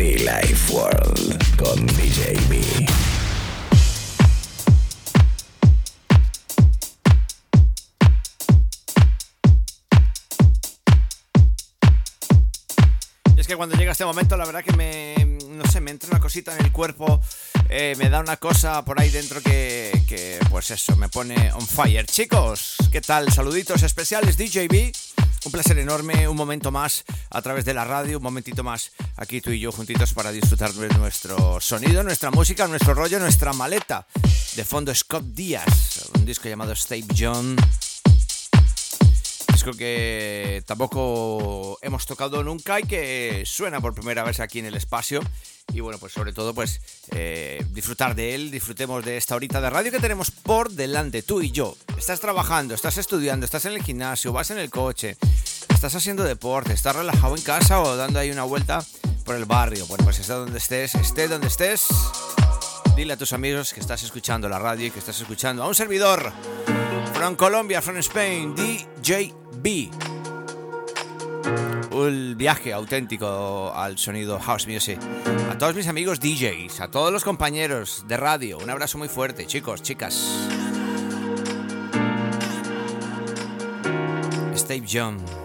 Be Life World con DJ B. Que cuando llega este momento, la verdad que me, no sé, me entra una cosita en el cuerpo, eh, me da una cosa por ahí dentro que, que, pues eso, me pone on fire. Chicos, ¿qué tal? Saluditos especiales, DJB. Un placer enorme, un momento más a través de la radio, un momentito más aquí tú y yo juntitos para disfrutar de nuestro sonido, nuestra música, nuestro rollo, nuestra maleta. De fondo Scott Díaz, un disco llamado Stave John disco que tampoco hemos tocado nunca y que suena por primera vez aquí en el espacio. Y bueno, pues sobre todo, pues eh, disfrutar de él, disfrutemos de esta horita de radio que tenemos por delante, tú y yo. Estás trabajando, estás estudiando, estás en el gimnasio, vas en el coche, estás haciendo deporte, estás relajado en casa o dando ahí una vuelta por el barrio. Bueno, pues esté donde estés, esté donde estés. Dile a tus amigos que estás escuchando la radio y que estás escuchando a un servidor. From Colombia, from Spain, DJB. Un viaje auténtico al sonido house music. A todos mis amigos DJs, a todos los compañeros de radio, un abrazo muy fuerte, chicos, chicas. Steve John.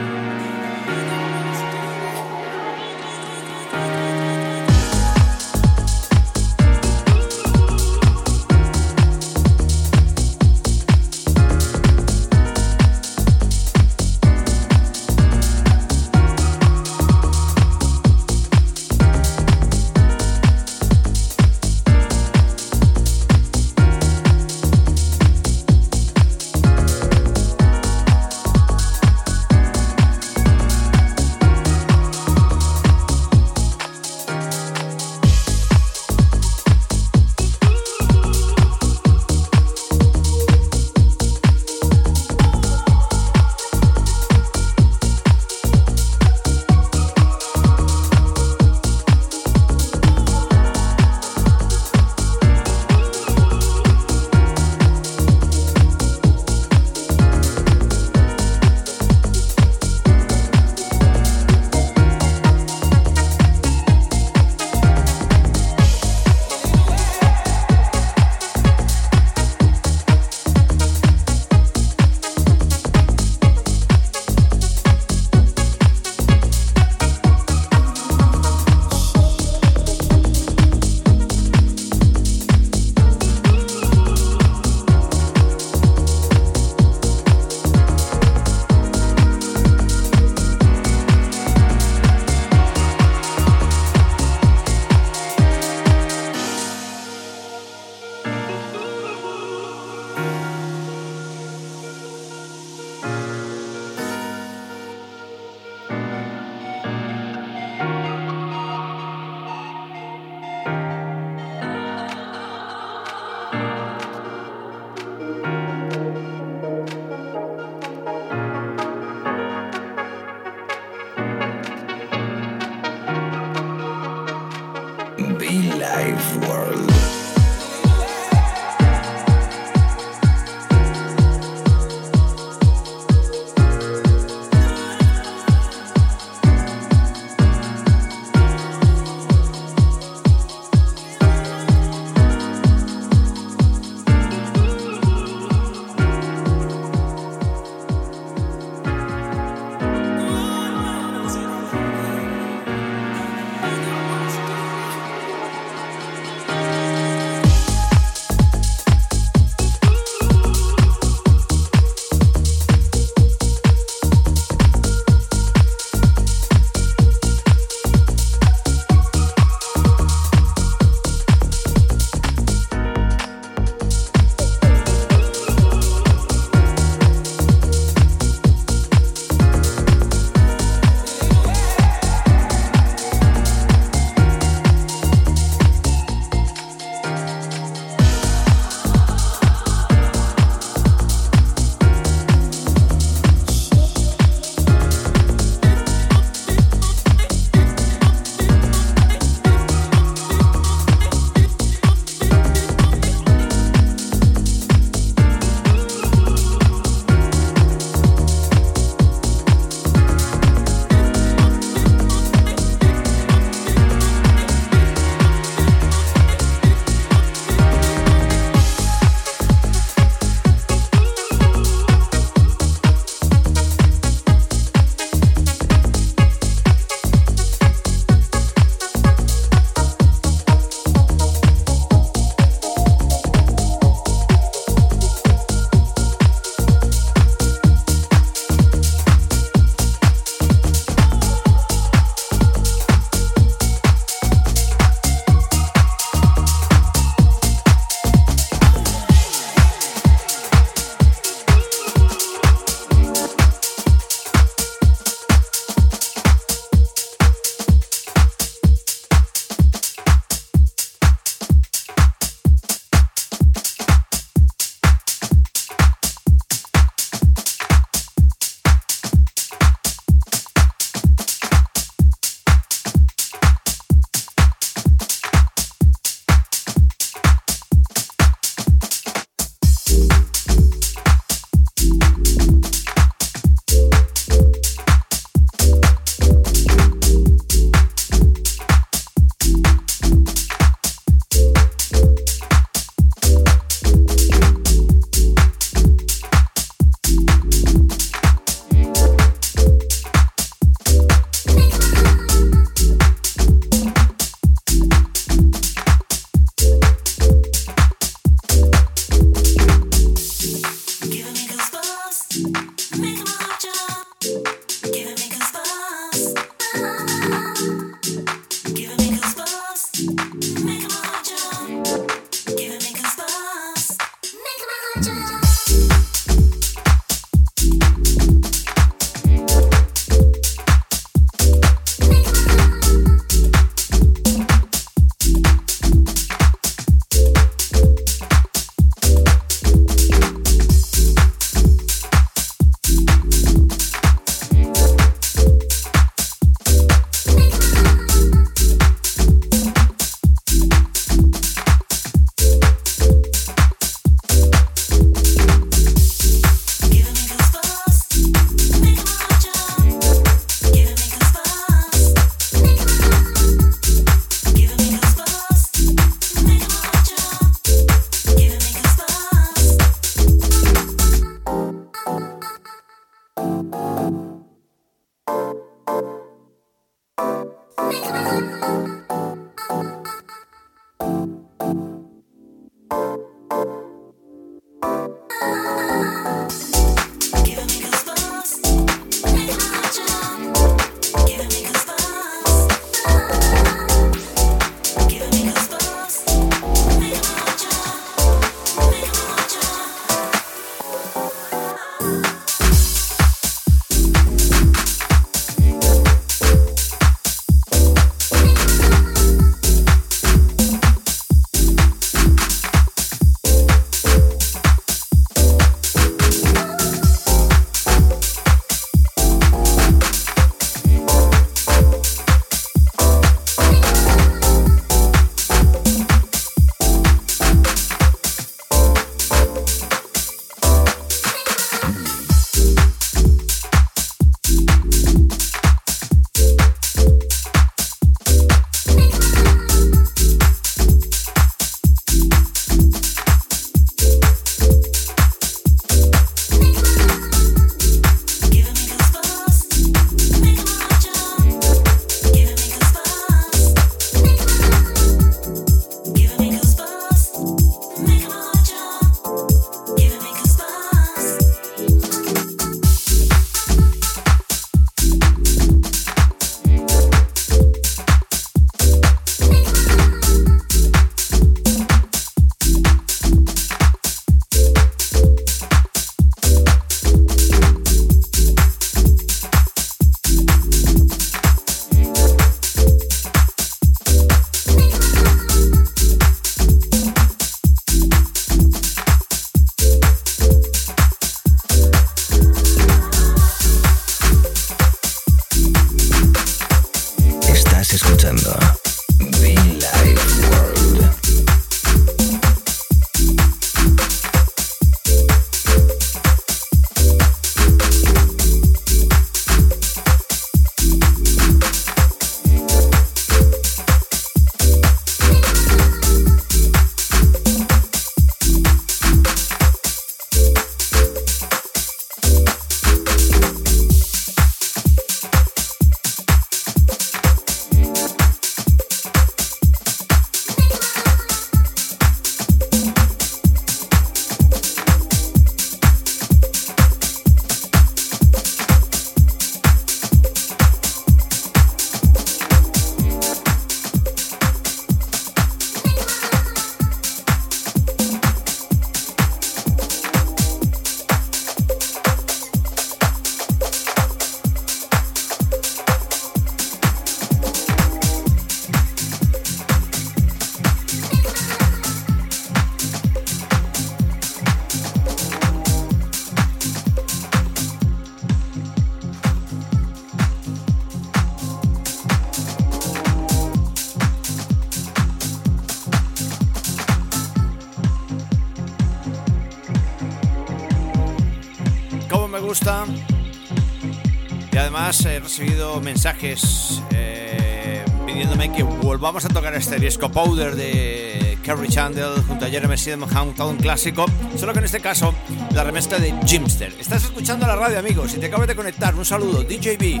Recibido mensajes eh, pidiéndome que volvamos a tocar este disco Powder de Kerry Chandler junto a Jeremy Sidenham, todo un clásico, solo que en este caso la remezcla de Jimster. Estás escuchando la radio, amigos, y te acabas de conectar. Un saludo, DJB.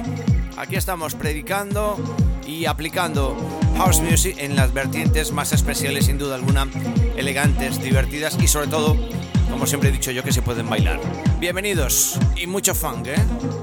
Aquí estamos predicando y aplicando house music en las vertientes más especiales, sin duda alguna, elegantes, divertidas y sobre todo, como siempre he dicho yo, que se pueden bailar. Bienvenidos y mucho funk, ¿eh?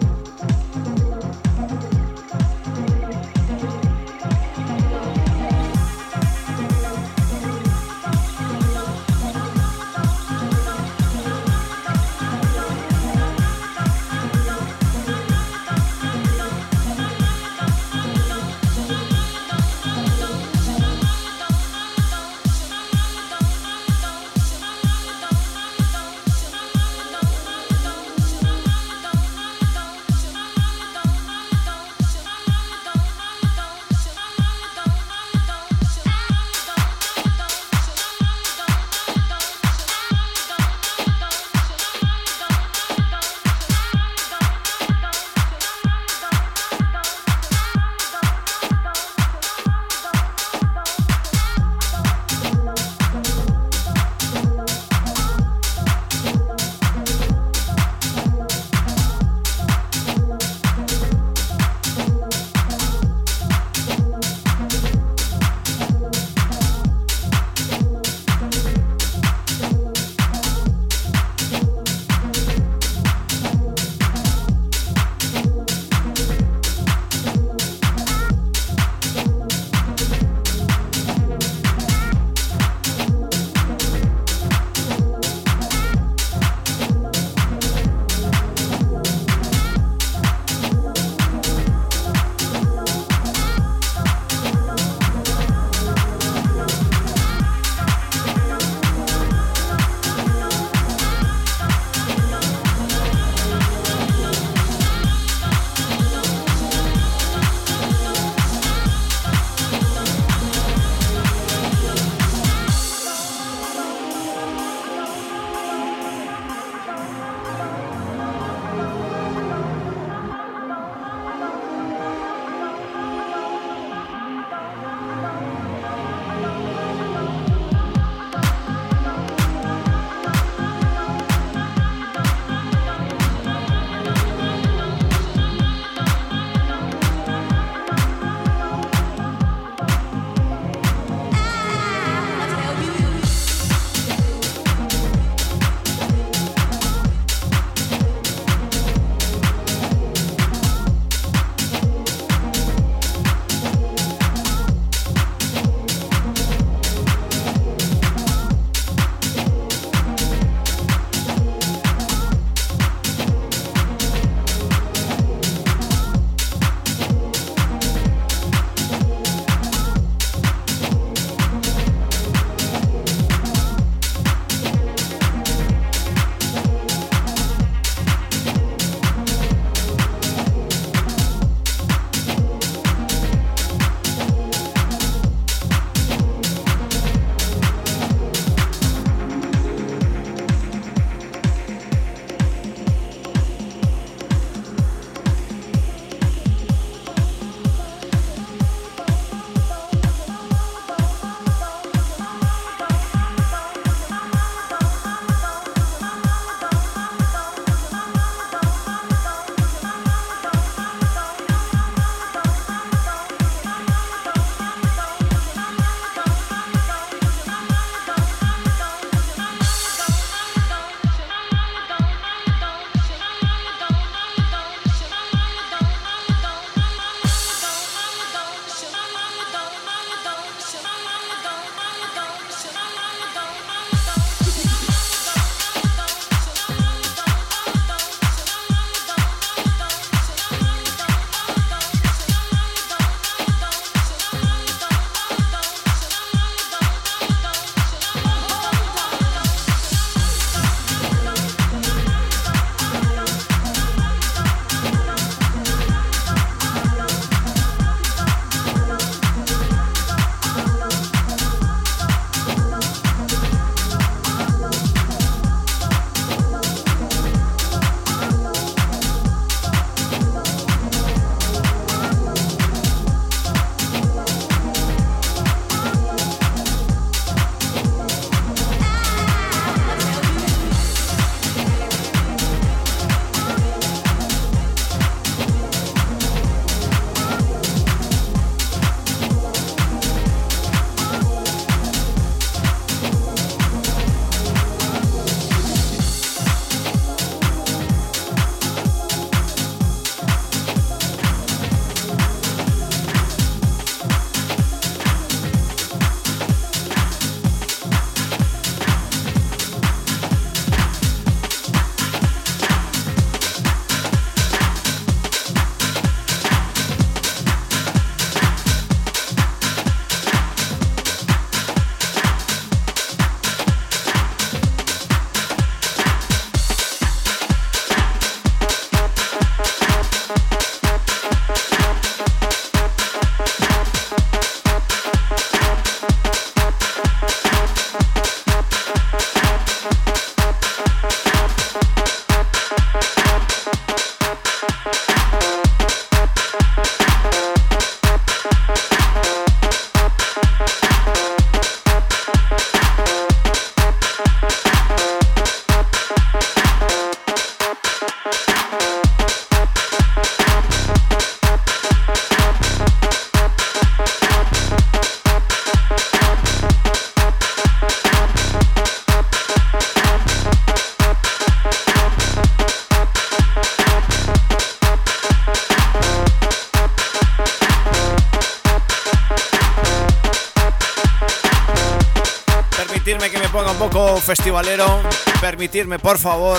Festivalero, permitirme por favor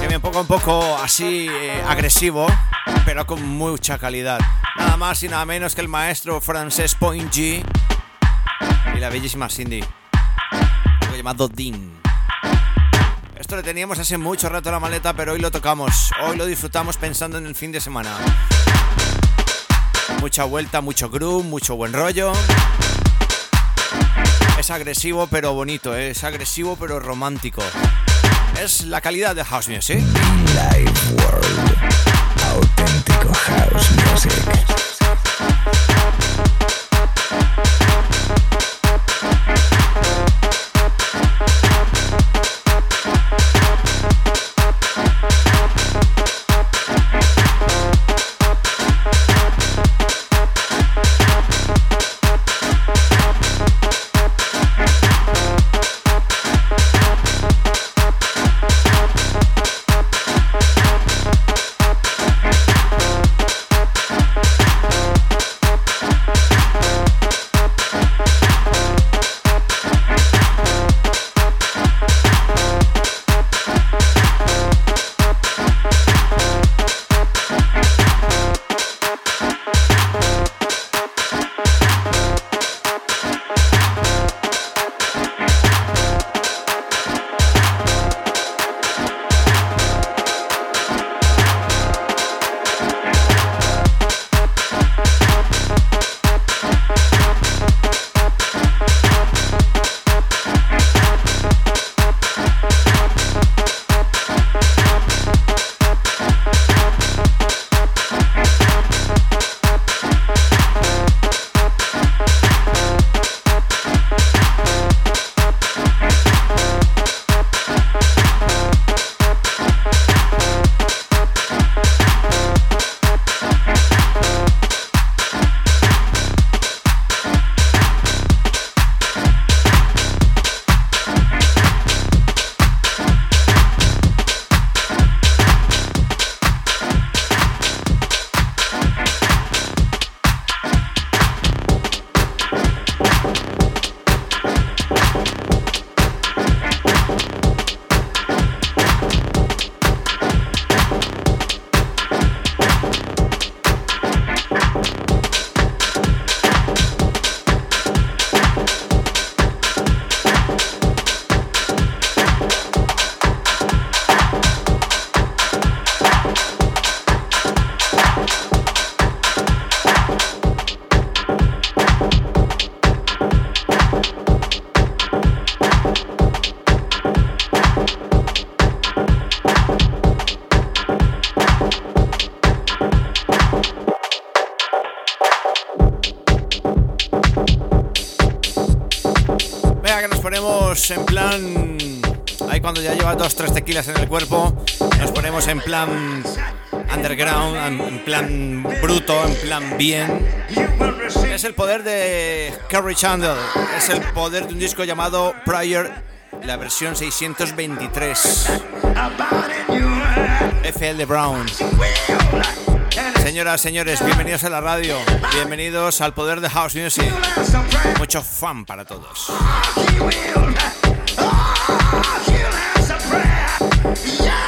que me ponga un poco así eh, agresivo, pero con mucha calidad. Nada más y nada menos que el maestro francés Point G y la bellísima Cindy, algo llamado Dean. Esto lo teníamos hace mucho rato en la maleta, pero hoy lo tocamos, hoy lo disfrutamos pensando en el fin de semana. Mucha vuelta, mucho groove, mucho buen rollo. Es agresivo pero bonito, ¿eh? es agresivo pero romántico. Es la calidad de House Music. Live World. Auténtico House Music. Tequilas en el cuerpo, nos ponemos en plan underground, en plan bruto, en plan bien. Es el poder de Kerry Chandler, es el poder de un disco llamado Prior, la versión 623. FL Brown. Señoras, señores, bienvenidos a la radio, bienvenidos al poder de House Music. Mucho fan para todos. Yeah.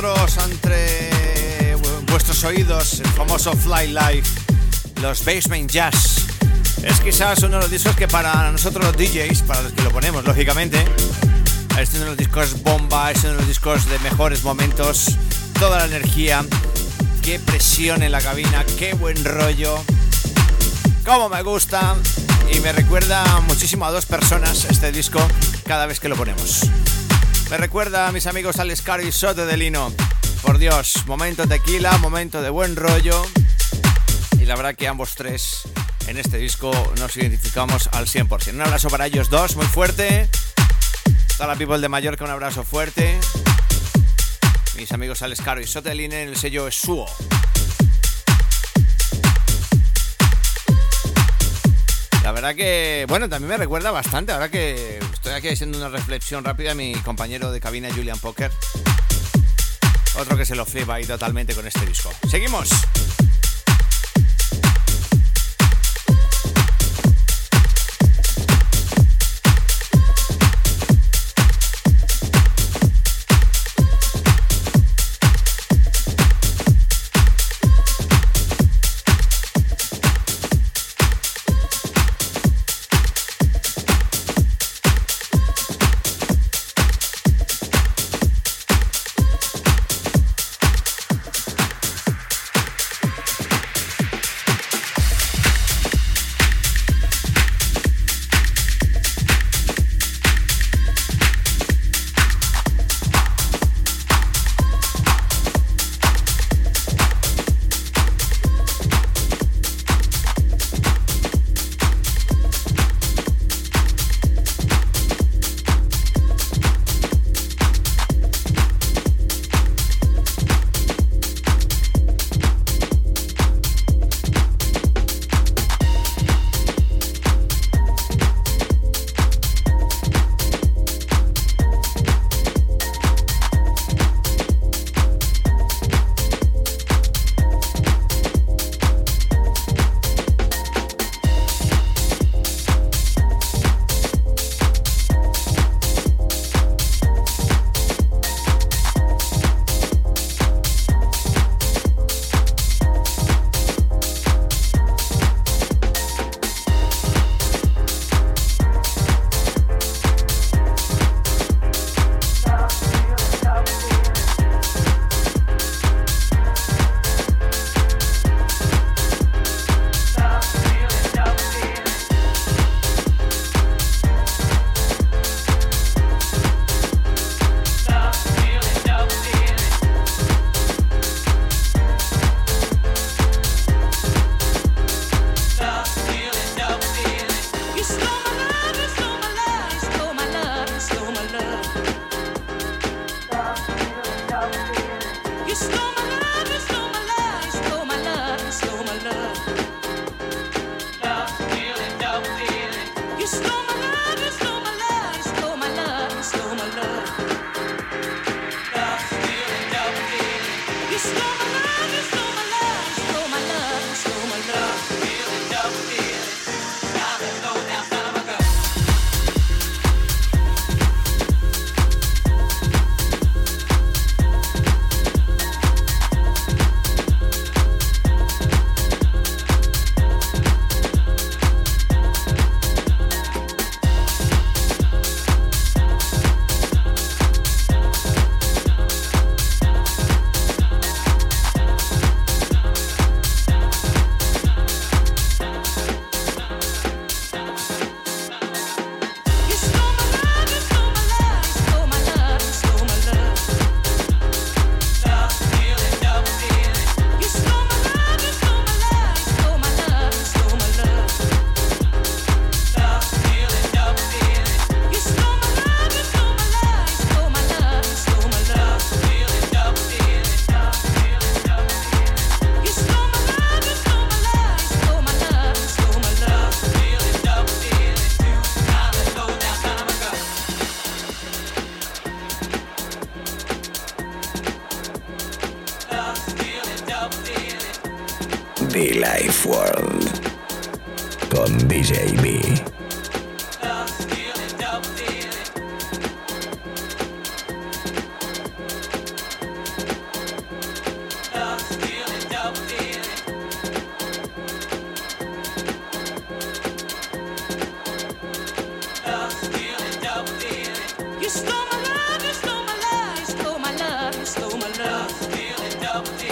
Vosotros, ante vuestros oídos, el famoso Fly Life, los Basement Jazz. Es quizás uno de los discos que para nosotros los DJs, para los que lo ponemos, lógicamente, es uno de los discos bomba, es uno de los discos de mejores momentos, toda la energía, qué presión en la cabina, qué buen rollo, cómo me gusta y me recuerda muchísimo a dos personas este disco cada vez que lo ponemos. Me recuerda a mis amigos Caro y Soto de Lino. Por Dios, momento tequila, momento de buen rollo. Y la verdad que ambos tres en este disco nos identificamos al 100%. Un abrazo para ellos dos, muy fuerte. Toda la people de Mallorca, un abrazo fuerte. Mis amigos Caro y Soto de Lino en el sello Suo. La verdad que, bueno, también me recuerda bastante, ahora que estoy aquí haciendo una reflexión rápida, a mi compañero de cabina Julian Poker. Otro que se lo flipa ahí totalmente con este disco. Seguimos. love.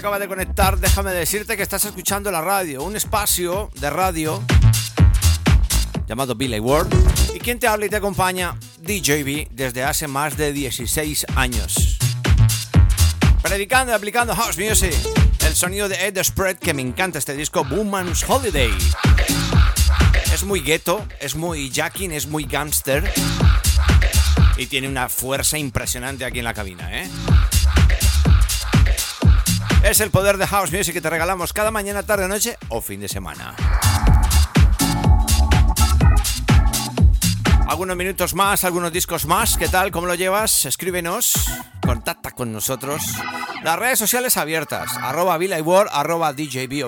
Acaba de conectar, déjame decirte que estás escuchando la radio, un espacio de radio llamado Billy World. Y quien te habla y te acompaña, DJB, desde hace más de 16 años. Predicando y aplicando house music. El sonido de Ed Spread, que me encanta este disco, Woman's Holiday. Es muy ghetto, es muy jacking, es muy gangster. Y tiene una fuerza impresionante aquí en la cabina, ¿eh? Es el poder de House Music que te regalamos cada mañana, tarde, noche o fin de semana. Algunos minutos más, algunos discos más. ¿Qué tal? ¿Cómo lo llevas? Escríbenos, contacta con nosotros. Las redes sociales abiertas, arroba World, arroba DJB.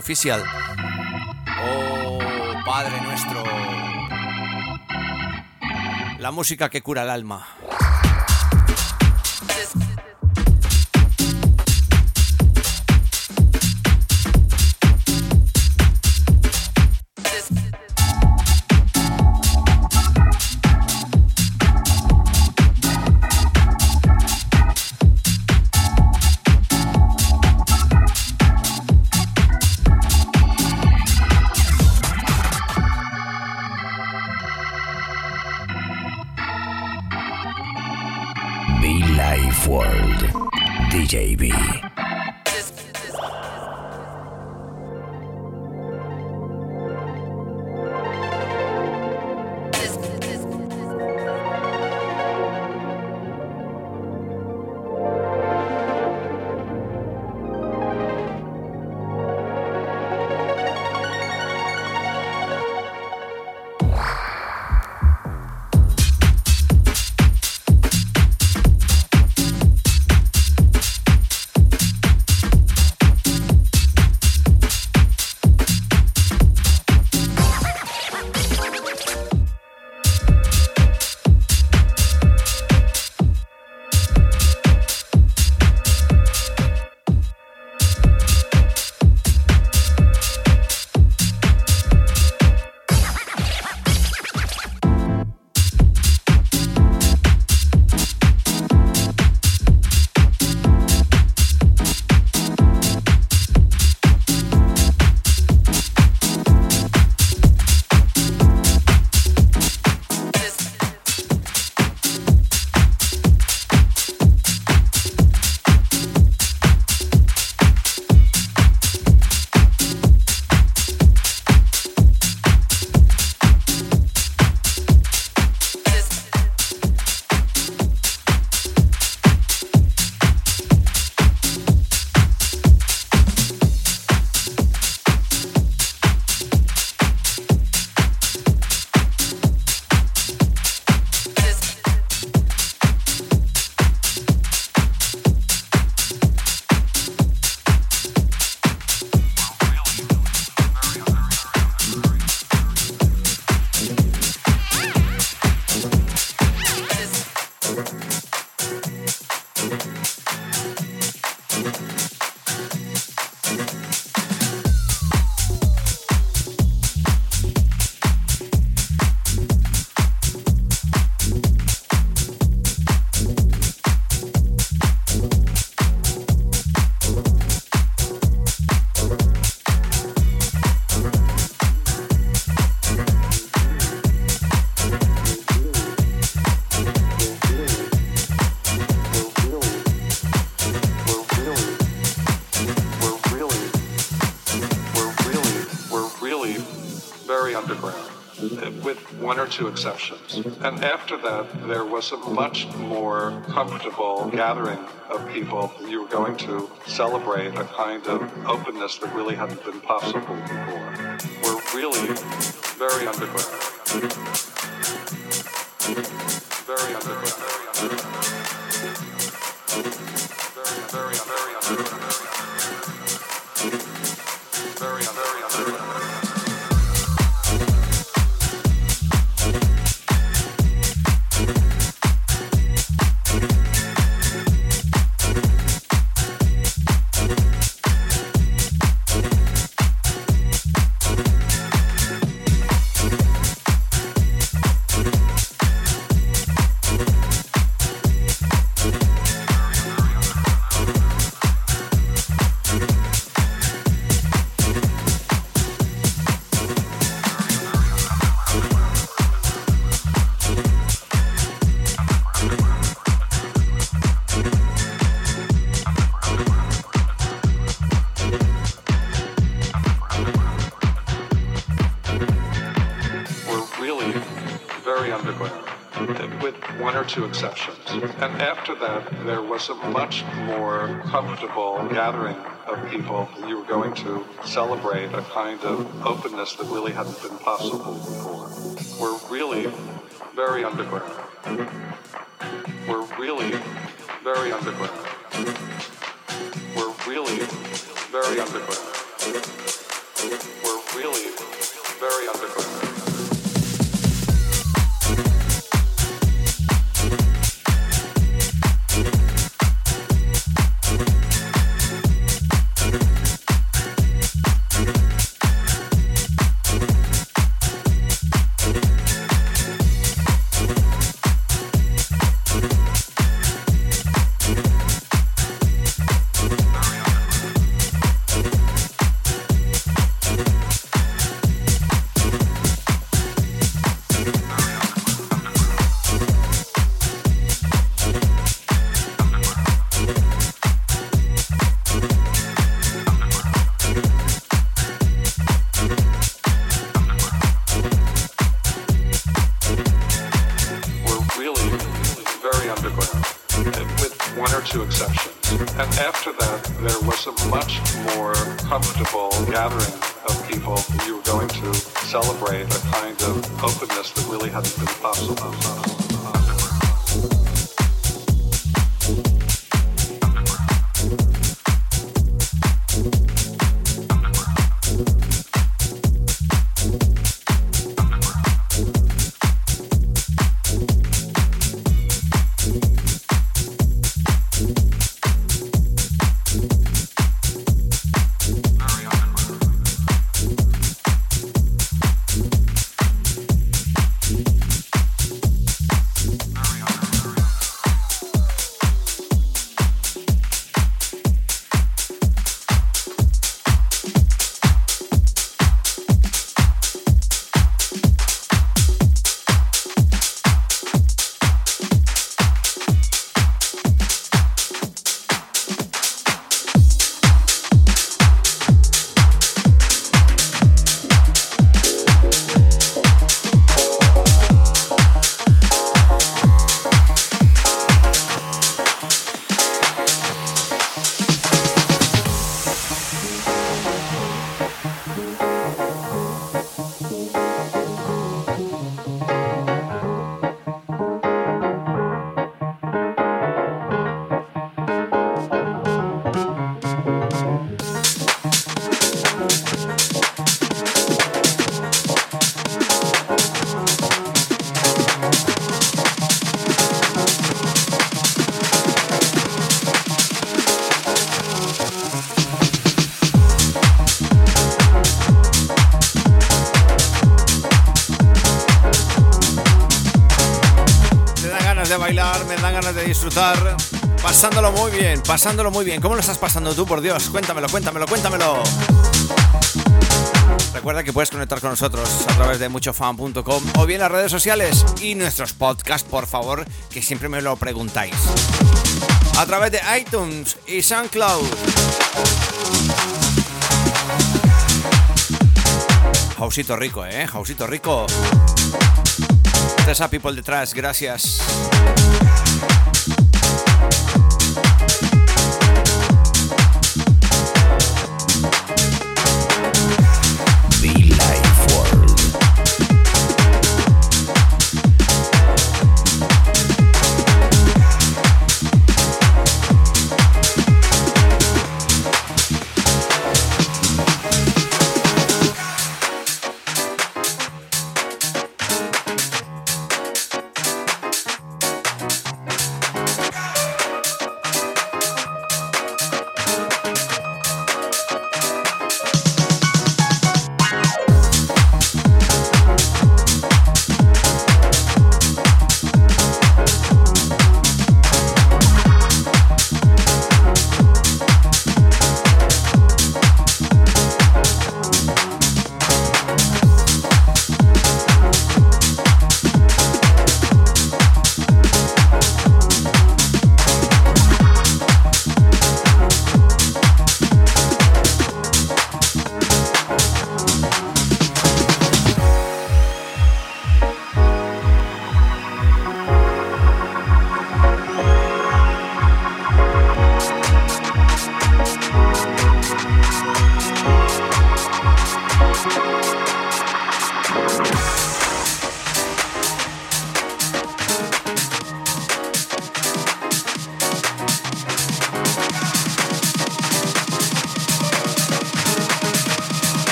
Oh, Padre nuestro. La música que cura el alma. Two exceptions. And after that, there was a much more comfortable gathering of people. You were going to celebrate a kind of openness that really hadn't been possible before. We're really very underground. After that, there was a much more comfortable gathering of people. You were going to celebrate a kind of openness that really hadn't been possible before. We're really very underground. We're really very underground. We're really very underground. We're really very underground. Pasándolo muy bien. ¿Cómo lo estás pasando tú, por Dios? Cuéntamelo, cuéntamelo, cuéntamelo. Recuerda que puedes conectar con nosotros a través de muchofan.com o bien las redes sociales y nuestros podcasts, por favor, que siempre me lo preguntáis. A través de iTunes y SoundCloud. Jausito rico, ¿eh? Jausito rico. Tessa People detrás, gracias.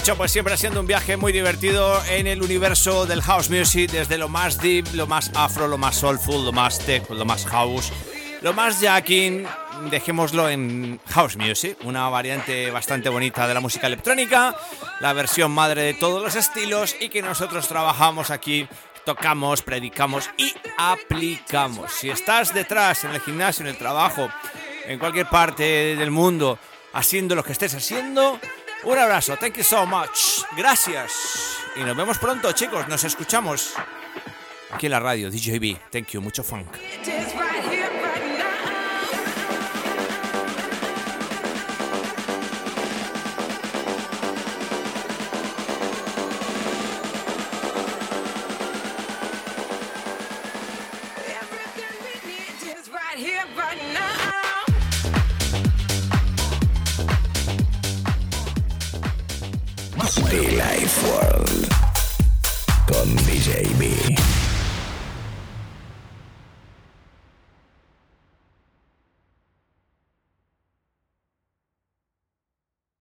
Dicho, pues siempre siendo un viaje muy divertido en el universo del house music, desde lo más deep, lo más afro, lo más soulful, lo más tech, lo más house, lo más jacking, dejémoslo en house music, una variante bastante bonita de la música electrónica, la versión madre de todos los estilos y que nosotros trabajamos aquí tocamos, predicamos y aplicamos. Si estás detrás en el gimnasio, en el trabajo, en cualquier parte del mundo, haciendo lo que estés haciendo, un abrazo, thank you so much. Gracias. Y nos vemos pronto, chicos. Nos escuchamos aquí en la radio, DJB. Thank you, mucho funk. The